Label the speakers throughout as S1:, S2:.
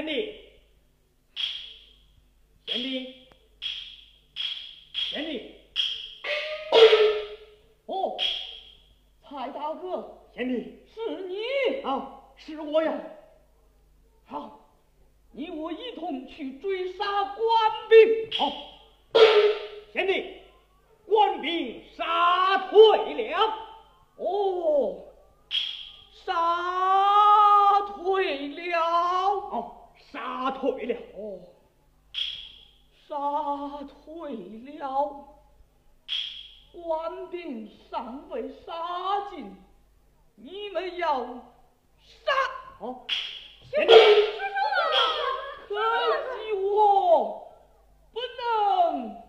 S1: 贤弟，贤弟，贤弟，
S2: 哦，蔡大哥，
S1: 贤弟，
S2: 是你。
S1: 啊，是我呀。
S2: 好，你我一同去追杀官兵。
S1: 好，贤弟，官兵杀退了。
S2: 哦，杀退了。
S1: 哦，杀退了。
S2: 杀退了。官兵尚未杀尽，你们要杀。
S1: 哦。
S2: 贤弟，可惜我不能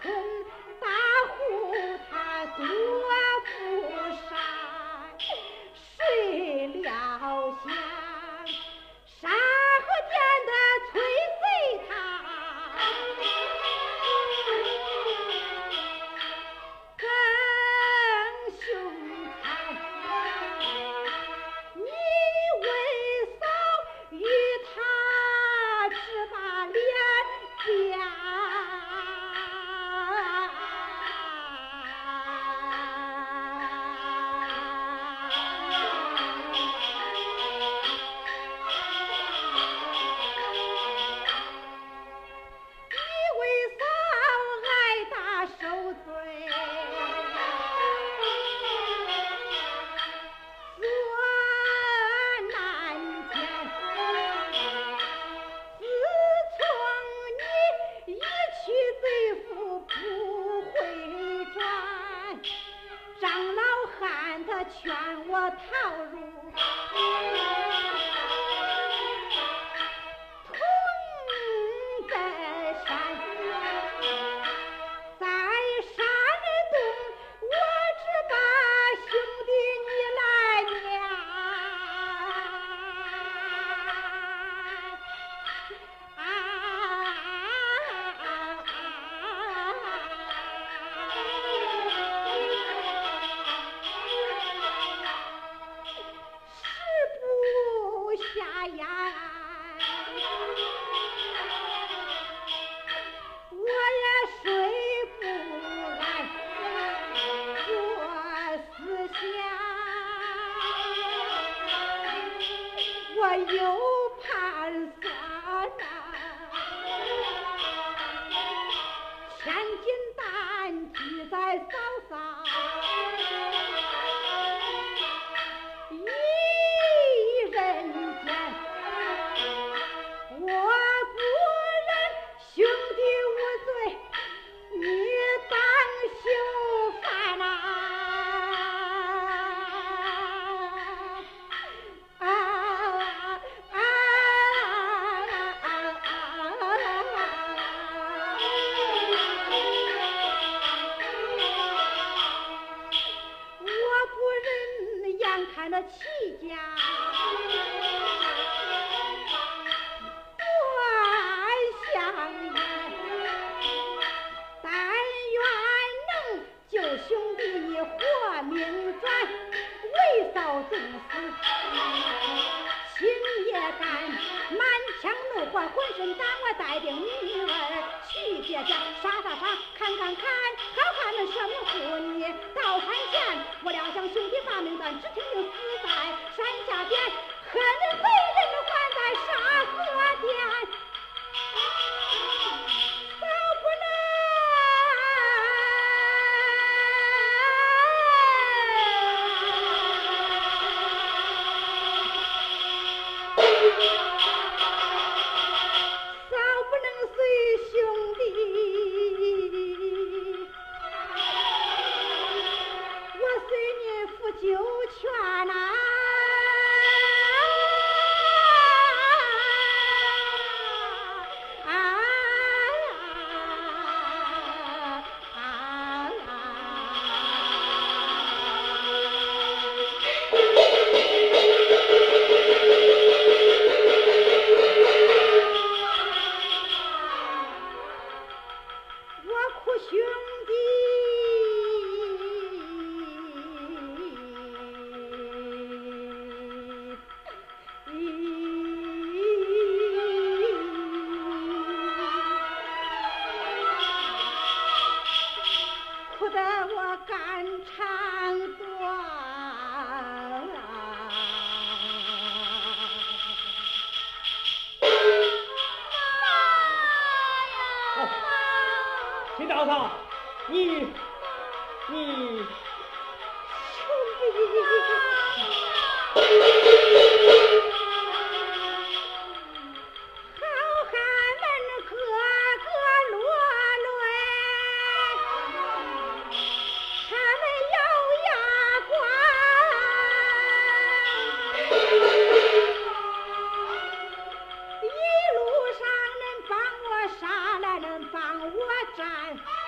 S1: school. you. 的女儿去别家
S2: 耍耍，看看看。你
S3: 找他，你
S2: 你。兄弟。time.